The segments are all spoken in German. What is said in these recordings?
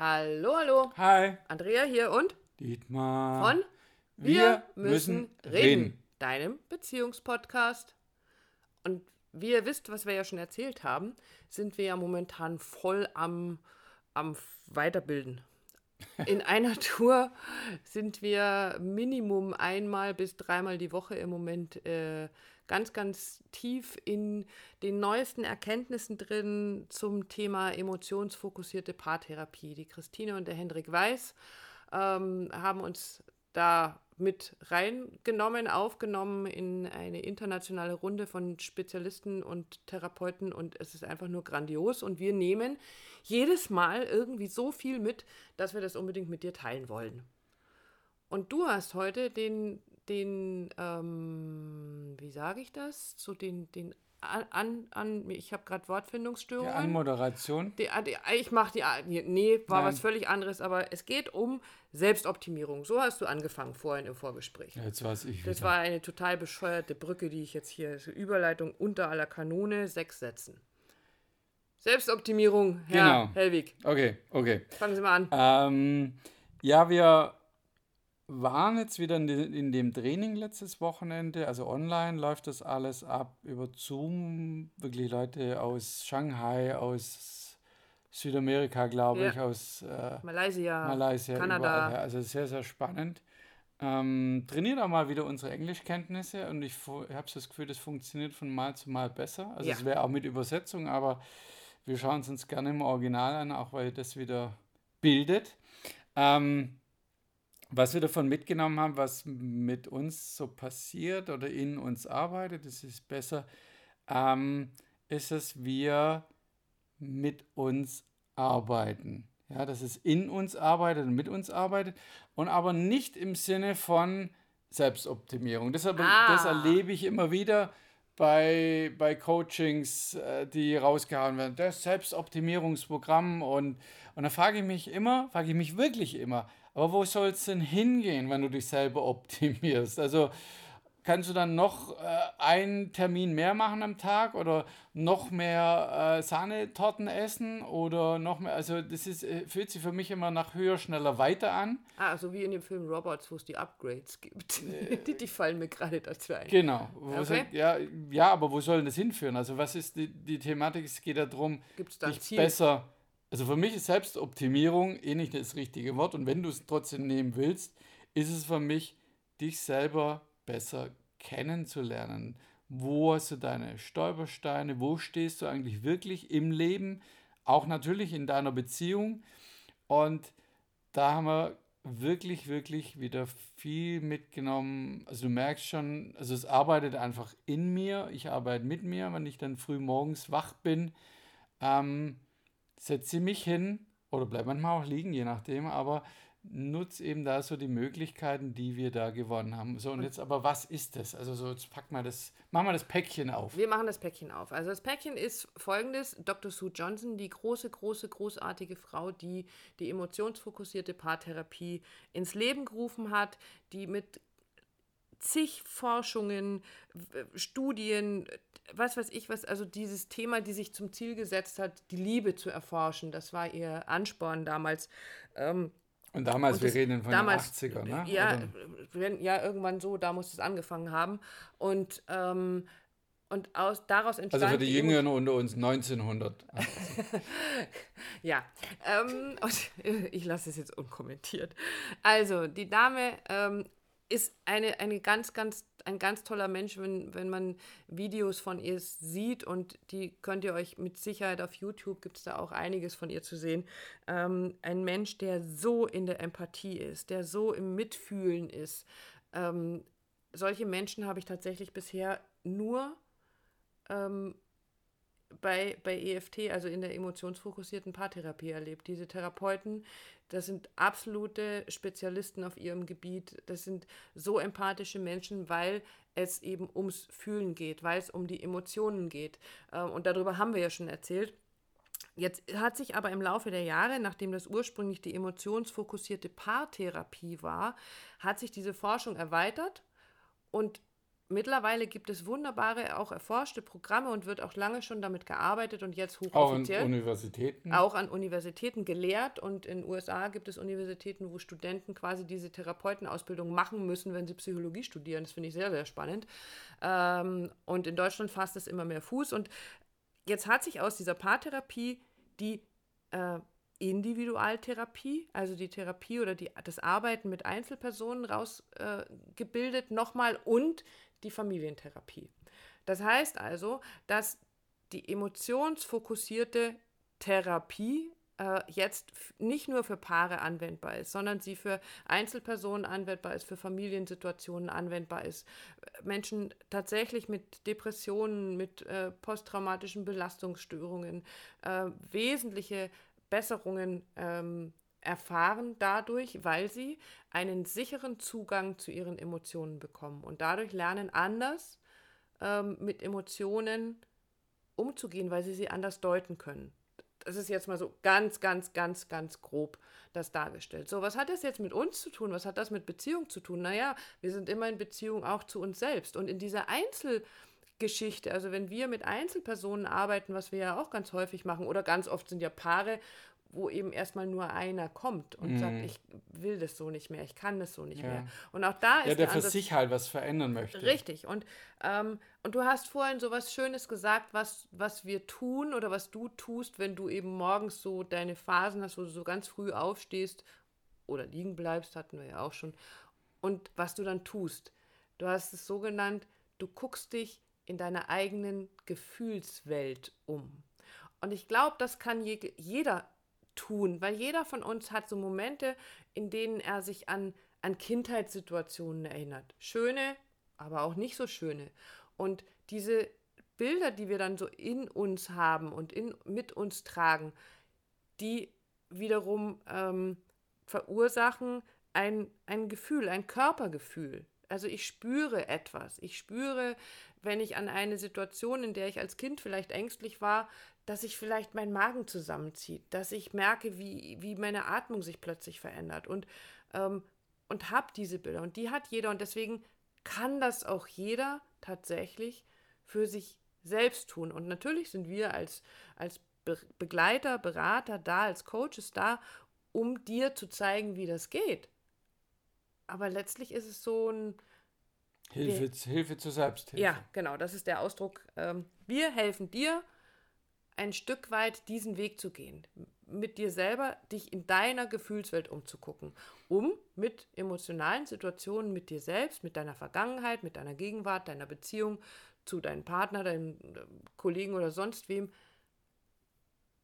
Hallo, hallo. Hi. Andrea hier und Dietmar. von Wir, müssen, reden. Deinem Beziehungspodcast. Und wie ihr wisst, was wir ja schon erzählt haben, sind wir ja momentan voll am, am Weiterbilden. In einer Tour sind wir Minimum einmal bis dreimal die Woche im Moment äh, ganz, ganz tief in den neuesten Erkenntnissen drin zum Thema emotionsfokussierte Paartherapie. Die Christine und der Hendrik Weiß ähm, haben uns da mit reingenommen, aufgenommen in eine internationale Runde von Spezialisten und Therapeuten und es ist einfach nur grandios und wir nehmen jedes Mal irgendwie so viel mit, dass wir das unbedingt mit dir teilen wollen. Und du hast heute den, den ähm, wie sage ich das, so den, den an, an, ich habe gerade Wortfindungsstörungen. Die Anmoderation. Die, die, ich mache die, nee, war Nein. was völlig anderes, aber es geht um Selbstoptimierung. So hast du angefangen vorhin im Vorgespräch. Jetzt weiß ich Das wieder. war eine total bescheuerte Brücke, die ich jetzt hier, so Überleitung unter aller Kanone, sechs Sätzen. Selbstoptimierung, Herr Genau. Hellwig. Okay, okay. Fangen Sie mal an. Ähm, ja, wir waren jetzt wieder in, de, in dem Training letztes Wochenende. Also online läuft das alles ab über Zoom. Wirklich Leute aus Shanghai, aus Südamerika, glaube Ja. ich, aus äh, Malaysia, Malaysia, Kanada. überall. Also sehr, sehr spannend. Ähm, trainiert auch mal wieder unsere Englischkenntnisse und ich habe das Gefühl, das funktioniert von Mal zu Mal besser. Also Ja. es wäre auch mit Übersetzung, aber wir schauen es uns gerne im Original an, auch weil das wieder bildet. Ähm, was wir davon mitgenommen haben, was mit uns so passiert oder in uns arbeitet, das ist besser, ähm, ist, dass wir mit uns arbeiten. Ja, dass es in uns arbeitet und mit uns arbeitet und aber nicht im Sinne von Selbstoptimierung. Das, aber, das Ah. erlebe ich immer wieder bei, bei Coachings, äh, die rausgehauen werden. Das Selbstoptimierungsprogramm und, und da frage ich mich immer, frage ich mich wirklich immer, aber wo soll es denn hingehen, wenn du dich selber optimierst? Also kannst du dann noch äh, einen Termin mehr machen am Tag oder noch mehr äh, Sahnetorten essen oder noch mehr, also das ist, äh, fühlt sich für mich immer nach höher, schneller, weiter an. Ah, so wie in dem Film Robots, wo es die Upgrades gibt. die, die fallen mir gerade dazu ein. Genau. Okay. soll, ja, ja, aber wo soll denn das hinführen? Also was ist die, die Thematik? Es geht ja darum, da dich besser. Also für mich ist Selbstoptimierung eh nicht das richtige Wort. Und wenn du es trotzdem nehmen willst, ist es für mich, dich selber besser kennenzulernen. Wo hast du deine Stolpersteine? Wo stehst du eigentlich wirklich im Leben? Auch natürlich in deiner Beziehung. Und da haben wir wirklich, wirklich wieder viel mitgenommen. Also du merkst schon, also es arbeitet einfach in mir. Ich arbeite mit mir, wenn ich dann früh morgens wach bin. Ähm, setze mich hin oder bleib manchmal auch liegen, je nachdem, aber nutze eben da so die Möglichkeiten, die wir da gewonnen haben. So, und jetzt aber, was ist das? Also so, jetzt pack mal das, mach mal das Päckchen auf. Wir machen das Päckchen auf. Also das Päckchen ist folgendes. Dr. Sue Johnson, die große, große, großartige Frau, die die emotionsfokussierte Paartherapie ins Leben gerufen hat, die mit zig Forschungen, Studien, was weiß ich was, also dieses Thema, die sich zum Ziel gesetzt hat, die Liebe zu erforschen, das war ihr Ansporn damals. Ähm, Und damals, Und wir das- reden von damals, den 80er, ne? Ja, Oder? wenn, ja, irgendwann so, da muss es angefangen haben. Und, ähm, und aus, daraus entstand Also für die Jüngeren unter uns 1900. Ja, ähm, ich lasse es jetzt unkommentiert. Also, die Dame ähm, ist eine, eine ganz, ganz, ein ganz toller Mensch, wenn, wenn man Videos von ihr sieht und die könnt ihr euch mit Sicherheit auf YouTube, gibt es da auch einiges von ihr zu sehen. Ähm, ein Mensch, der so in der Empathie ist, der so im Mitfühlen ist. Ähm, solche Menschen habe ich tatsächlich bisher nur ähm, bei, bei EFT, also in der emotionsfokussierten Paartherapie erlebt. Diese Therapeuten, das sind absolute Spezialisten auf ihrem Gebiet. Das sind so empathische Menschen, weil es eben ums Fühlen geht, weil es um die Emotionen geht. Ähm, Und darüber haben wir ja schon erzählt. Jetzt hat sich aber im Laufe der Jahre, nachdem das ursprünglich die emotionsfokussierte Paartherapie war, hat sich diese Forschung erweitert und mittlerweile gibt es wunderbare, auch erforschte Programme und wird auch lange schon damit gearbeitet und jetzt hochoffiziell. Auch an Universitäten. Auch an Universitäten gelehrt und in den USA gibt es Universitäten, wo Studenten quasi diese Therapeutenausbildung machen müssen, wenn sie Psychologie studieren. Das finde ich sehr, sehr spannend. Ähm, und in Deutschland fasst es immer mehr Fuß und jetzt hat sich aus dieser Paartherapie die äh, Individualtherapie, also die Therapie oder die, das Arbeiten mit Einzelpersonen rausgebildet äh, nochmal und die Familientherapie. Das heißt also, dass die emotionsfokussierte Therapie äh, jetzt nicht nur für Paare anwendbar ist, sondern sie für Einzelpersonen anwendbar ist, für Familiensituationen anwendbar ist. Menschen tatsächlich mit Depressionen, mit äh, posttraumatischen Belastungsstörungen äh, wesentliche Besserungen ähm, erfahren dadurch, weil sie einen sicheren Zugang zu ihren Emotionen bekommen und dadurch lernen anders ähm, mit Emotionen umzugehen, weil sie sie anders deuten können. Das ist jetzt mal so ganz, ganz, ganz, ganz grob das dargestellt. So, was hat das jetzt mit uns zu tun? Was hat das mit Beziehung zu tun? Naja, wir sind immer in Beziehung auch zu uns selbst. Und in dieser Einzelgeschichte, also wenn wir mit Einzelpersonen arbeiten, was wir ja auch ganz häufig machen, oder ganz oft sind ja Paare, wo eben erstmal nur einer kommt und mm. sagt, ich will das so nicht mehr, ich kann das so nicht ja. mehr. Und auch da ist ja, der, der für sich halt was verändern möchte. Richtig. Und, ähm, und du hast vorhin so was Schönes gesagt, was, was wir tun oder was du tust, wenn du eben morgens so deine Phasen hast, wo du so ganz früh aufstehst oder liegen bleibst, hatten wir ja auch schon. Und was du dann tust. Du hast es so genannt, du guckst dich in deiner eigenen Gefühlswelt um. Und ich glaube, das kann je, jeder tun, weil jeder von uns hat so Momente, in denen er sich an, an Kindheitssituationen erinnert. Schöne, aber auch nicht so schöne. Und diese Bilder, die wir dann so in uns haben und in, mit uns tragen, die wiederum ähm, verursachen ein, ein Gefühl, ein Körpergefühl. Also ich spüre etwas. Ich spüre, wenn ich an eine Situation, in der ich als Kind vielleicht ängstlich war, dass sich vielleicht mein Magen zusammenzieht, dass ich merke, wie, wie meine Atmung sich plötzlich verändert und, ähm, und habe diese Bilder. Und die hat jeder und deswegen kann das auch jeder tatsächlich für sich selbst tun. Und natürlich sind wir als, als Be Begleiter, Berater da, als Coaches da, um dir zu zeigen, wie das geht. Aber letztlich ist es so ein, Hilfe, wir, Hilfe zur Selbsthilfe. Ja, genau, das ist der Ausdruck. Ähm, wir helfen dir, ein Stück weit diesen Weg zu gehen, mit dir selber dich in deiner Gefühlswelt umzugucken, um mit emotionalen Situationen mit dir selbst, mit deiner Vergangenheit, mit deiner Gegenwart, deiner Beziehung zu deinem Partner, deinem äh, Kollegen oder sonst wem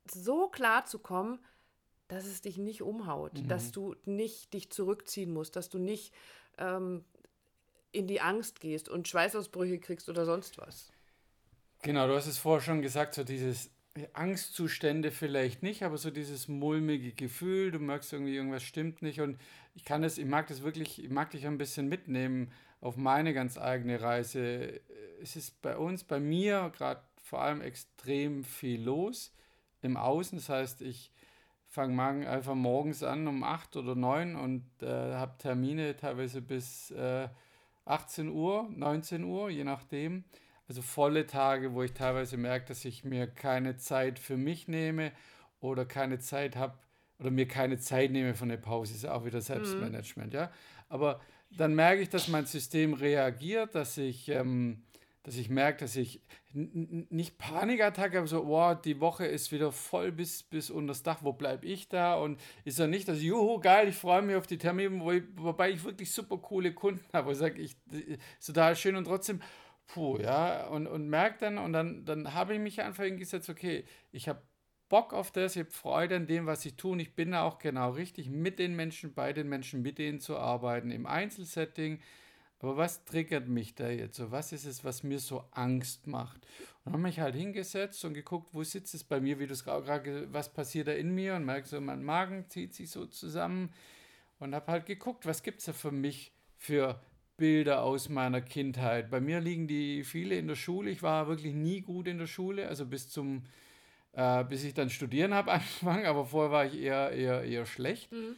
so klar zu kommen, dass es dich nicht umhaut, mhm. dass du nicht dich zurückziehen musst, dass du nicht ähm, in die Angst gehst und Schweißausbrüche kriegst oder sonst was. Genau, du hast es vorher schon gesagt, so dieses Angstzustände vielleicht nicht, aber so dieses mulmige Gefühl, du merkst irgendwie, irgendwas stimmt nicht. Und ich kann das, ich mag das wirklich, ich mag dich ein bisschen mitnehmen auf meine ganz eigene Reise. Es ist bei uns, bei mir gerade vor allem extrem viel los im Außen. Das heißt, ich fange einfach morgens an um 8 oder 9 und äh, habe Termine teilweise bis äh, 18 Uhr, 19 Uhr, je nachdem. Also volle Tage, wo ich teilweise merke, dass ich mir keine Zeit für mich nehme oder keine Zeit habe oder mir keine Zeit nehme von der Pause. Ist auch wieder Selbstmanagement, mhm. ja. Aber dann merke ich, dass mein System reagiert, dass ich, ähm, dass ich merke, dass ich nicht Panikattacke, aber so, wow, die Woche ist wieder voll bis, bis unter das Dach, wo bleibe ich da? Und ist ja nicht, dass, juhu, geil, ich freue mich auf die Termine, wo ich, wobei ich wirklich super coole Kunden habe, wo ich sage, ich, ist total schön und trotzdem, puh, ja, und, und merke dann, und dann, dann habe ich mich einfach hingesetzt, okay, ich habe Bock auf das, ich habe Freude an dem, was ich tue, und ich bin da auch genau richtig, mit den Menschen, bei den Menschen, mit denen zu arbeiten, im Einzelsetting. Aber was triggert mich da jetzt so? Was ist es, was mir so Angst macht? Und habe mich halt hingesetzt und geguckt, wo sitzt es bei mir, wie du es gerade, was passiert da in mir und merke so, mein Magen zieht sich so zusammen und habe halt geguckt, was gibt es da für mich für Bilder aus meiner Kindheit. Bei mir liegen die viele in der Schule. Ich war wirklich nie gut in der Schule, also bis zum, äh, bis ich dann studieren habe angefangen, aber vorher war ich eher, eher, eher schlecht. Mhm.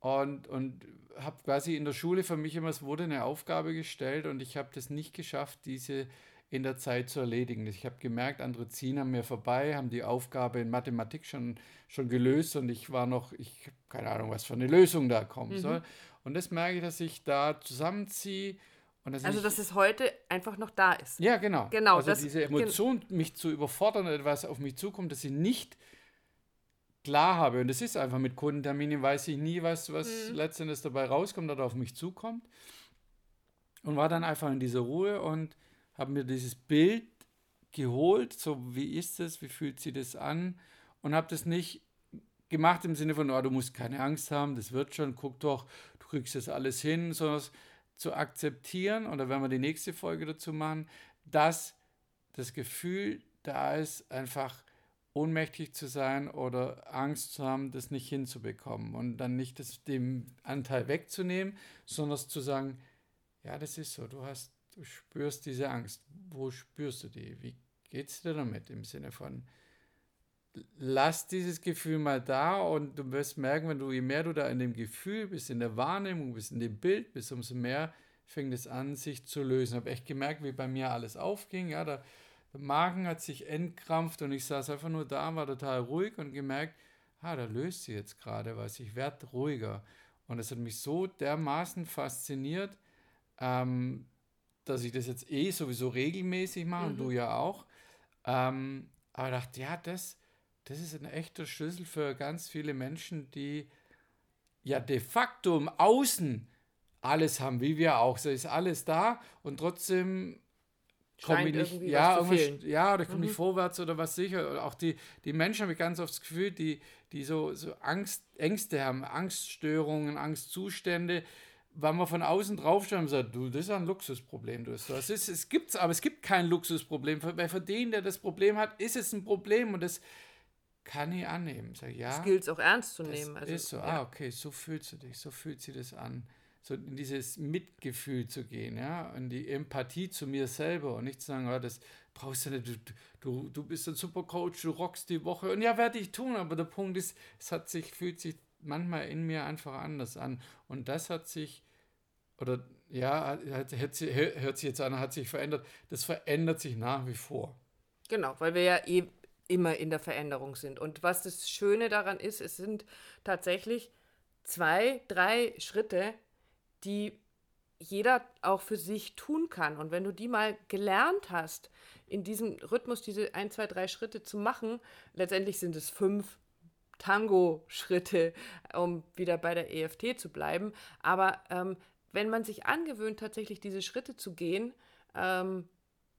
Und, und habe quasi in der Schule für mich immer, es wurde eine Aufgabe gestellt und ich habe das nicht geschafft, diese in der Zeit zu erledigen. Ich habe gemerkt, andere ziehen an mir vorbei, haben die Aufgabe in Mathematik schon, schon gelöst und ich war noch, ich habe keine Ahnung, was für eine Lösung da kommen mhm. soll. Und das merke ich, dass ich da zusammenziehe. Und dass also, ich, dass es heute einfach noch da ist. Ja, genau. genau also diese Emotion, mich zu überfordern, etwas auf mich zukommt, dass ich nicht klar habe. Und das ist einfach mit Kundenterminen, weiß ich nie, was, was mhm. letztendlich dabei rauskommt oder auf mich zukommt. Und war dann einfach in dieser Ruhe und habe mir dieses Bild geholt, so wie ist es, wie fühlt sich das an und habe das nicht gemacht im Sinne von, oh, du musst keine Angst haben, das wird schon, guck doch, du kriegst das alles hin, sondern zu akzeptieren, oder wenn wir die nächste Folge dazu machen, dass das Gefühl da ist, einfach ohnmächtig zu sein oder Angst zu haben, das nicht hinzubekommen und dann nicht das, dem Anteil wegzunehmen, sondern zu sagen, ja, das ist so, du hast du spürst diese Angst. Wo spürst du die? Wie geht es dir damit im Sinne von, lass dieses Gefühl mal da und du wirst merken, wenn du, je mehr du da in dem Gefühl bist, in der Wahrnehmung bist, in dem Bild bist, umso mehr fängt es an, sich zu lösen. Ich habe echt gemerkt, wie bei mir alles aufging. Ja, der Magen hat sich entkrampft und ich saß einfach nur da, war total ruhig und gemerkt, ah, da löst sie jetzt gerade was, ich werde ruhiger. Und das hat mich so dermaßen fasziniert, ähm, dass ich das jetzt eh sowieso regelmäßig mache mhm. und du ja auch. Ähm, aber ich dachte, ja, das, das ist ein echter Schlüssel für ganz viele Menschen, die ja de facto im Außen alles haben, wie wir auch. So ist alles da und trotzdem komme ich nicht, ja, ja, oder ich komme mhm. nicht vorwärts oder was sicher. Auch die, die Menschen habe ich ganz oft das Gefühl, die, die so, so Angst, Ängste haben, Angststörungen, Angstzustände, weil man von außen draufschaut und sagt, du, das ist ein Luxusproblem. Du hast das ist, es gibt's, aber es gibt kein Luxusproblem. Weil für den, der das Problem hat, ist es ein Problem und das kann ich annehmen. Sag, ja, das gilt es auch ernst zu nehmen. Also, ist so, ja. ah, okay, so fühlst du dich, so fühlt sich das an. So in dieses Mitgefühl zu gehen, ja, in die Empathie zu mir selber und nicht zu sagen, oh, das brauchst du nicht, du, du, du bist ein super Coach, du rockst die Woche und ja, werde ich tun, aber der Punkt ist, es hat sich, fühlt sich manchmal in mir einfach anders an. Und das hat sich, oder ja, hat, hat, hört sich jetzt an, hat sich verändert. Das verändert sich nach wie vor. Genau, weil wir ja eh immer in der Veränderung sind. Und was das Schöne daran ist, es sind tatsächlich zwei, drei Schritte, die jeder auch für sich tun kann. Und wenn du die mal gelernt hast, in diesem Rhythmus diese ein, zwei, drei Schritte zu machen, letztendlich sind es fünf Tango-Schritte, um wieder bei der EFT zu bleiben. Aber ähm, wenn man sich angewöhnt, tatsächlich diese Schritte zu gehen, ähm,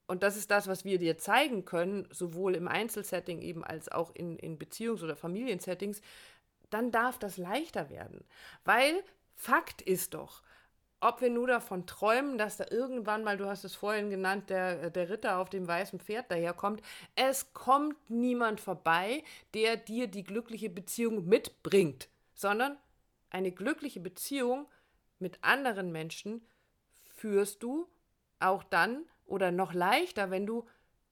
und das ist das, was wir dir zeigen können, sowohl im Einzelsetting eben als auch in, in Beziehungs- oder Familiensettings, dann darf das leichter werden. Weil Fakt ist doch, ob wir nur davon träumen, dass da irgendwann mal, du hast es vorhin genannt, der, der Ritter auf dem weißen Pferd daherkommt, es kommt niemand vorbei, der dir die glückliche Beziehung mitbringt, sondern eine glückliche Beziehung mit anderen Menschen führst du auch dann oder noch leichter, wenn du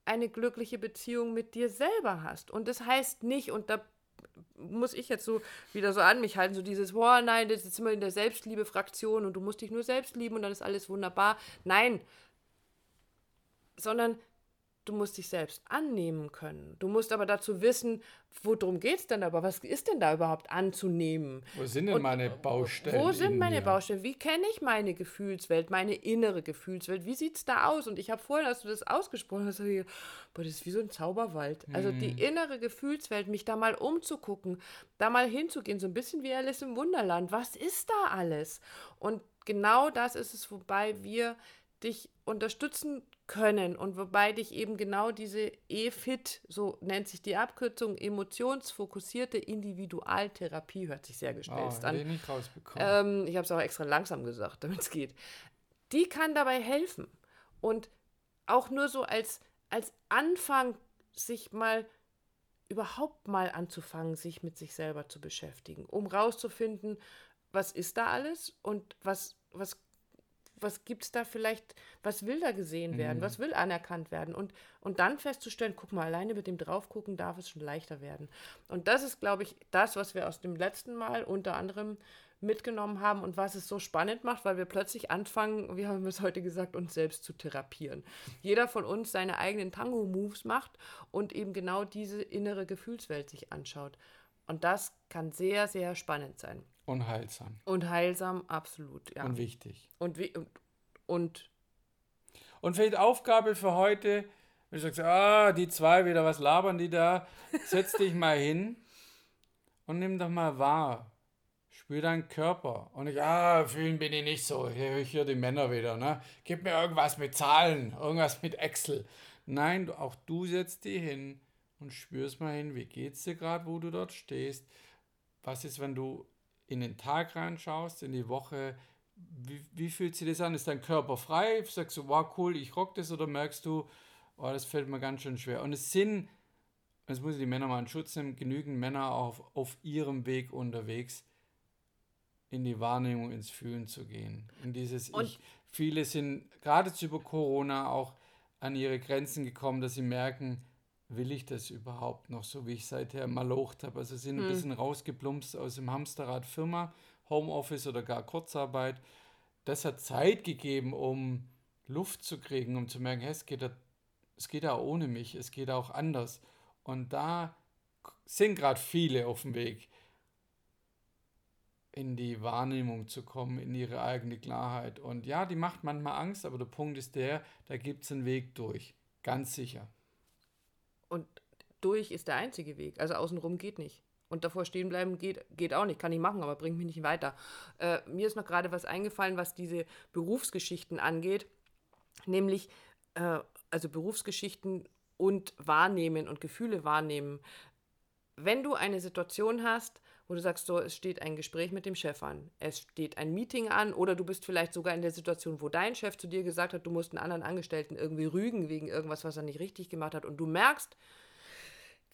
eine glückliche Beziehung mit dir selber hast. Und das heißt nicht, und da muss ich jetzt so wieder so an mich halten, so dieses, boah, nein, das ist immer in der Selbstliebe-Fraktion und du musst dich nur selbst lieben und dann ist alles wunderbar. Nein, sondern du musst dich selbst annehmen können. Du musst aber dazu wissen, worum geht es denn aber? Was ist denn da überhaupt anzunehmen? Wo sind denn und meine Baustellen? Wo sind meine mir? Baustellen? Wie kenne ich meine Gefühlswelt, meine innere Gefühlswelt? Wie sieht es da aus? Und ich habe vorhin, als du das ausgesprochen hast, ich, boah, das ist wie so ein Zauberwald. Also die hm. innere Gefühlswelt, mich da mal umzugucken, da mal hinzugehen, so ein bisschen wie Alice im Wunderland. Was ist da alles? Und genau das ist es, wobei wir dich unterstützen können und wobei dich eben genau diese EFIT, so nennt sich die Abkürzung, emotionsfokussierte Individualtherapie, hört sich sehr gestelzt oh, an. Ich, ähm, ich habe es auch extra langsam gesagt, damit es geht. Die kann dabei helfen und auch nur so als, als Anfang sich mal überhaupt mal anzufangen, sich mit sich selber zu beschäftigen, um rauszufinden, was ist da alles und was, was was gibt es da vielleicht, was will da gesehen werden, mhm. was will anerkannt werden und, und dann festzustellen, guck mal, alleine mit dem Draufgucken darf es schon leichter werden. Und das ist, glaube ich, das, was wir aus dem letzten Mal unter anderem mitgenommen haben und was es so spannend macht, weil wir plötzlich anfangen, wie haben wir es heute gesagt, uns selbst zu therapieren. Jeder von uns seine eigenen Tango-Moves macht und eben genau diese innere Gefühlswelt sich anschaut. Und das kann sehr, sehr spannend sein. Und heilsam. Und heilsam, absolut, ja. Und wichtig. Und, wie, und, und, und vielleicht Aufgabe für heute, wenn du sagst, ah, die zwei wieder, was labern die da? Setz dich mal hin und nimm doch mal wahr. Spür deinen Körper. Und ich, ah, fühlen bin ich nicht so. Hier höre ich hier die Männer wieder, ne? Gib mir irgendwas mit Zahlen, irgendwas mit Excel. Nein, auch du setzt dich hin und spürst mal hin, wie geht's dir gerade, wo du dort stehst. Was ist, wenn du in den Tag reinschaust, in die Woche, wie, wie fühlt sich das an? Ist dein Körper frei? Sagst du, wow, cool, ich rock das? Oder merkst du, oh, das fällt mir ganz schön schwer? Und es sind, jetzt muss ich die Männer mal in Schutz nehmen, genügend Männer auf, auf ihrem Weg unterwegs, in die Wahrnehmung, ins Fühlen zu gehen. In dieses Und Ich. Viele sind gerade über Corona auch an ihre Grenzen gekommen, dass sie merken, will ich das überhaupt noch, so wie ich seither malocht habe. Also sind ein hm. bisschen rausgeplumpst aus dem Hamsterrad Firma, Homeoffice oder gar Kurzarbeit. Das hat Zeit gegeben, um Luft zu kriegen, um zu merken, hey, es, geht da, es geht auch ohne mich, es geht auch anders. Und da sind gerade viele auf dem Weg, in die Wahrnehmung zu kommen, in ihre eigene Klarheit. Und ja, die macht manchmal Angst, aber der Punkt ist der, da gibt es einen Weg durch. Ganz sicher. Und durch ist der einzige Weg. Also außenrum geht nicht. Und davor stehen bleiben geht, geht auch nicht. Kann ich machen, aber bringt mich nicht weiter. Äh, mir ist noch gerade was eingefallen, was diese Berufsgeschichten angeht. Nämlich, äh, also Berufsgeschichten und wahrnehmen und Gefühle wahrnehmen. Wenn du eine Situation hast, wo du sagst, so, es steht ein Gespräch mit dem Chef an, es steht ein Meeting an oder du bist vielleicht sogar in der Situation, wo dein Chef zu dir gesagt hat, du musst einen anderen Angestellten irgendwie rügen wegen irgendwas, was er nicht richtig gemacht hat und du merkst,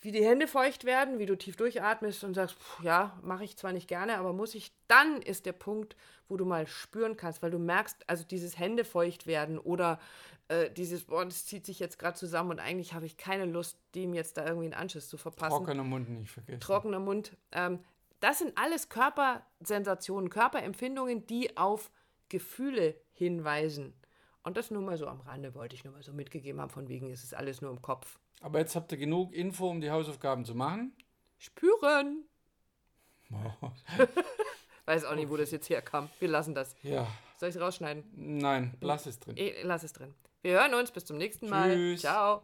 wie die Hände feucht werden, wie du tief durchatmest und sagst, pff, ja, mache ich zwar nicht gerne, aber muss ich, dann ist der Punkt, wo du mal spüren kannst, weil du merkst, also dieses Hände feucht werden oder äh, dieses, boah, das zieht sich jetzt gerade zusammen und eigentlich habe ich keine Lust, dem jetzt da irgendwie einen Anschiss zu verpassen. Trockener Mund nicht vergessen. Trockener Mund. Ähm, das sind alles Körpersensationen, Körperempfindungen, die auf Gefühle hinweisen. Und das nur mal so am Rande wollte ich nur mal so mitgegeben haben, von wegen ist es alles nur im Kopf. Aber jetzt habt ihr genug Info, um die Hausaufgaben zu machen. Spüren! Weiß auch nicht, wo das jetzt herkam. Wir lassen das. Ja. Soll ich es rausschneiden? Nein, lass es drin. Ich lass es drin. Wir hören uns bis zum nächsten Mal. Tschüss. Ciao.